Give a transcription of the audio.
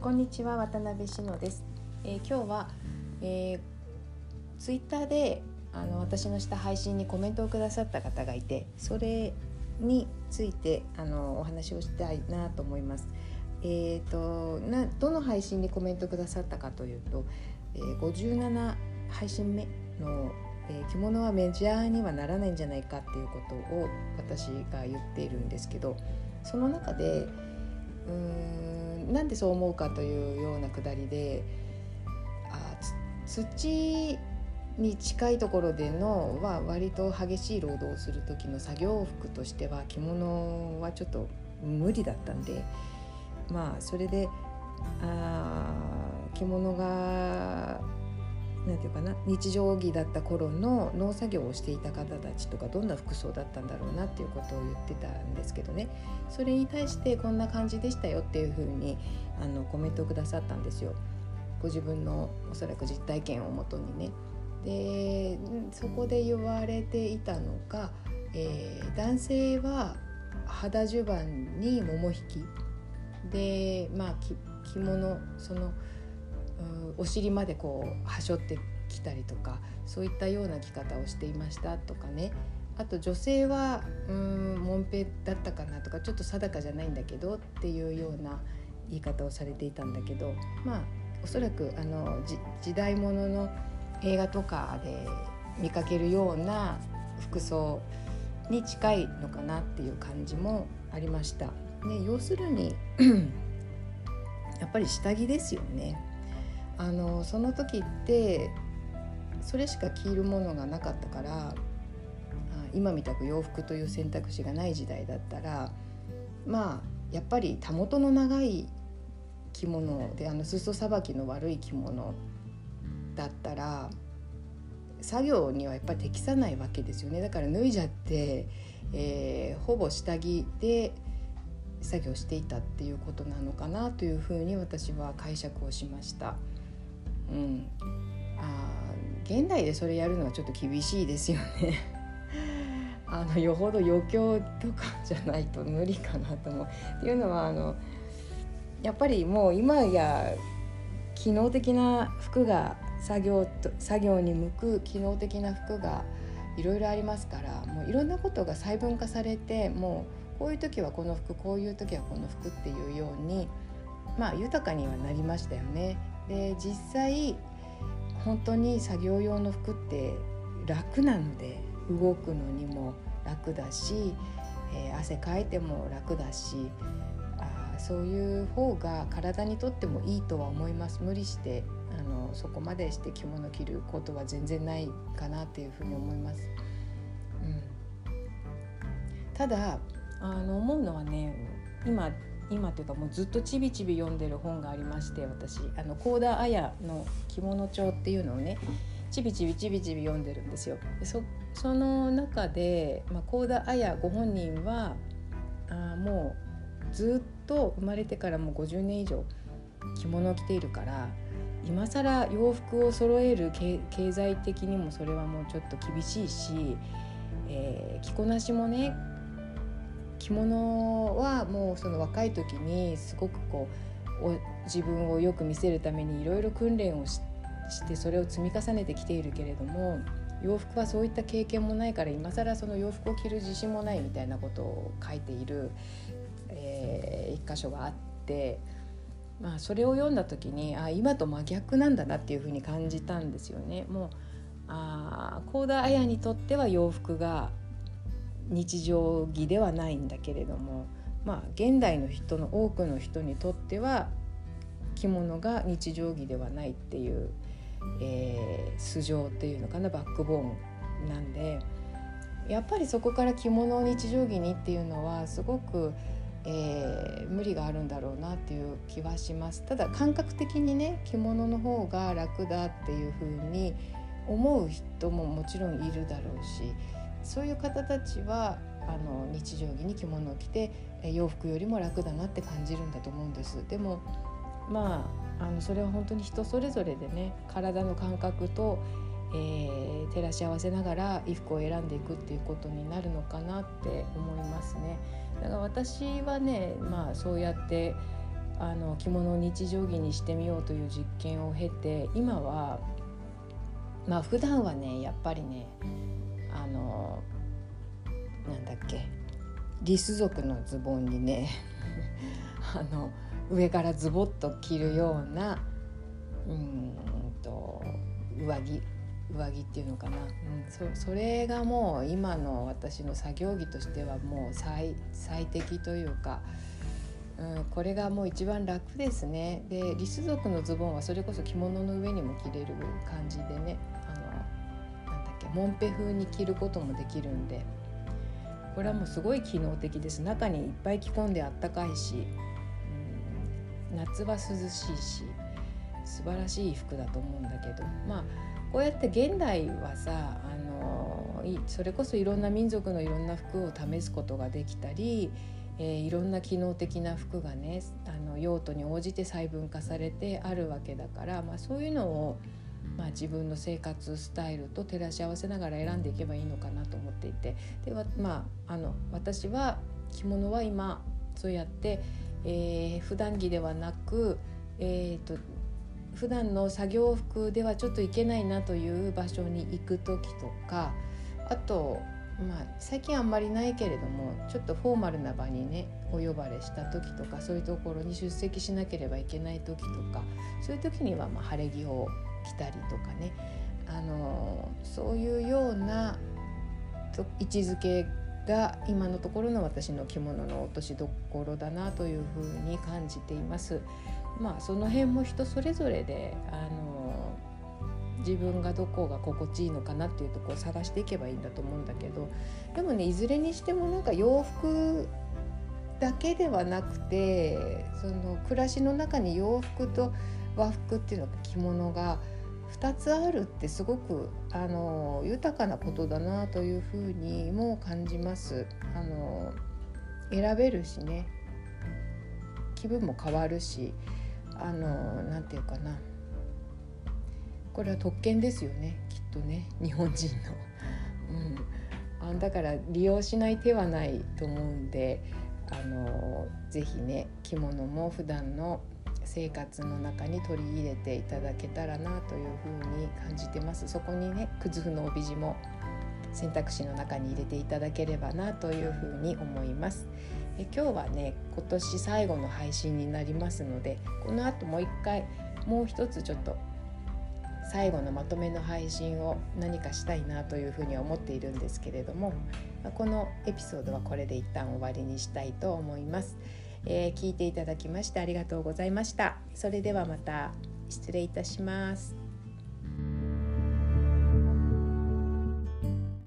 こんにちは渡辺志乃です、えー、今日は、えー、ツイッターであの私のした配信にコメントをくださった方がいてそれについてあのお話をしたいなと思います。えーと、などの配信にコメントくださったかというと、えー、57配信目の、え、着物はメジャーにはならないんじゃないかっていうことを私が言っているんですけどその中でうーんなんでそう思うかというようなくだりであ土に近いところでのは割と激しい労働をする時の作業服としては着物はちょっと無理だったんでまあそれであ着物が何て言うかな日常着だった頃の農作業をしていた方たちとかどんな服装だったんだろうなっていうことを言ってたんですけどねそれに対してこんな感じでしたよっていうふうにあのコメントをくださったんですよ。ご自分のおそらく実体験をもとにね。でそこで言われていたのが、えー、男性は肌襦袢に桃引きでまあ着物そのお尻までこうはしょってきたりとかそういったような着方をしていましたとかねあと女性はうんもんぺだったかなとかちょっと定かじゃないんだけどっていうような言い方をされていたんだけどまあおそらくあの時代物の映画とかで見かけるような服装に近いのかなっていう感じもありました。ね、要するにやっぱり下着ですよね。あのその時ってそれしか着るものがなかったから今みたく洋服という選択肢がない時代だったらまあやっぱりたもとの長い着物であの裾さばきの悪い着物だったら作業にはやっぱり適さないわけですよねだから脱いじゃって、えー、ほぼ下着で作業していたっていうことなのかなというふうに私は解釈をしました。うん、あ現代でそれやるのはちょっと厳しいですよね。あのよほど余興とかじゃないと無理かなと思う。っていうのはあのやっぱりもう今や機能的な服が作業と作業に向く機能的な服がいろいろありますからもういろんなことが細分化されてもうこういう時はこの服こういう時はこの服っていうようにまあ豊かにはなりましたよね。で実際本当に作業用の服って楽なので動くのにも楽だし、えー、汗かいても楽だしあそういう方が体にとってもいいとは思います無理してあのそこまでして着物着ることは全然ないかなっていうふうに思います。うん、ただあの思うのはね今今というかもうずっとちびちび読んでる本がありまして私あの幸田綾の「着物帳」っていうのをねちびちびちびちび読んでるんですよ。そその中で、まあ、幸田綾ご本人はあもうずっと生まれてからもう50年以上着物を着ているから今更洋服を揃える経済的にもそれはもうちょっと厳しいし、えー、着こなしもね着物はもうその若い時にすごくこう自分をよく見せるためにいろいろ訓練をしてそれを積み重ねてきているけれども洋服はそういった経験もないから今更その洋服を着る自信もないみたいなことを書いている、えー、一箇所があって。まあ、それを読んだ時にあ今と真逆なんだなっていうふうに感じたんですよね。もうあ幸田綾にとっては洋服が日常着ではないんだけれども、まあ、現代の人の多くの人にとっては着物が日常着ではないっていう、えー、素性っていうのかなバックボーンなんでやっぱりそこから着物を日常着にっていうのはすごくえー、無理があるんだろうなっていう気はします。ただ感覚的にね着物の方が楽だっていう風に思う人ももちろんいるだろうしそういう方たちはあの日常着に着物を着て洋服よりも楽だなって感じるんだと思うんですでもまああのそれは本当に人それぞれでね体の感覚と、えー、照らし合わせながら衣服を選んでいくっていうことになるのかなって思いますね。だから私はね、まあ、そうやってあの着物を日常着にしてみようという実験を経て今はまあ普段はねやっぱりねあのなんだっけリス族のズボンにね あの上からズボッと着るようなうんと上着上着っていうのかな、うん、それがもう今の私の作業着としてはもう最最適というか、うん、これがもう一番楽ですね。でリス族のズボンはそれこそ着物の上にも着れる感じでねあのけモンペ風に着ることもできるんでこれはもうすごい機能的です。中にいっぱい着込んであったかいし、うん、夏は涼しいし素晴らしい服だと思うんだけどまあこうやって現代はさあのそれこそいろんな民族のいろんな服を試すことができたり、えー、いろんな機能的な服がねあの用途に応じて細分化されてあるわけだから、まあ、そういうのを、まあ、自分の生活スタイルと照らし合わせながら選んでいけばいいのかなと思っていて。で、まあ、あの私は着物は今そうやって、えー、普段着ではなく、えーと普段の作業服ではちょっと行けないなという場所に行く時とかあとまあ最近あんまりないけれどもちょっとフォーマルな場にねお呼ばれした時とかそういうところに出席しなければいけない時とかそういう時にはま晴れ着を着たりとかねあのそういうような位置づけが今のところの私の着物の落としどころだなというふうに感じています。まあその辺も人それぞれであの自分がどこが心地いいのかなっていうとこを探していけばいいんだと思うんだけどでもねいずれにしてもなんか洋服だけではなくてその暮らしの中に洋服と和服っていうのが着物が2つあるってすごくあの豊かなことだなというふうにも感じます。あの選べるしね。気分も変わるし。あの何て言うかな。これは特権ですよね。きっとね。日本人の。うん、あだから利用しない手はないと思うんであのぜひね着物も普段の生活の中に取り入れていただけたらなというふうに感じてますそこにねくずふの帯地も選択肢の中に入れていただければなというふうに思います。え今日はね今年最後の配信になりますのでこの後もう一回もう一つちょっと最後のまとめの配信を何かしたいなというふうには思っているんですけれどもこのエピソードはこれで一旦終わりにしたいと思います、えー、聞いていただきましてありがとうございました。それではまた。失礼いたします。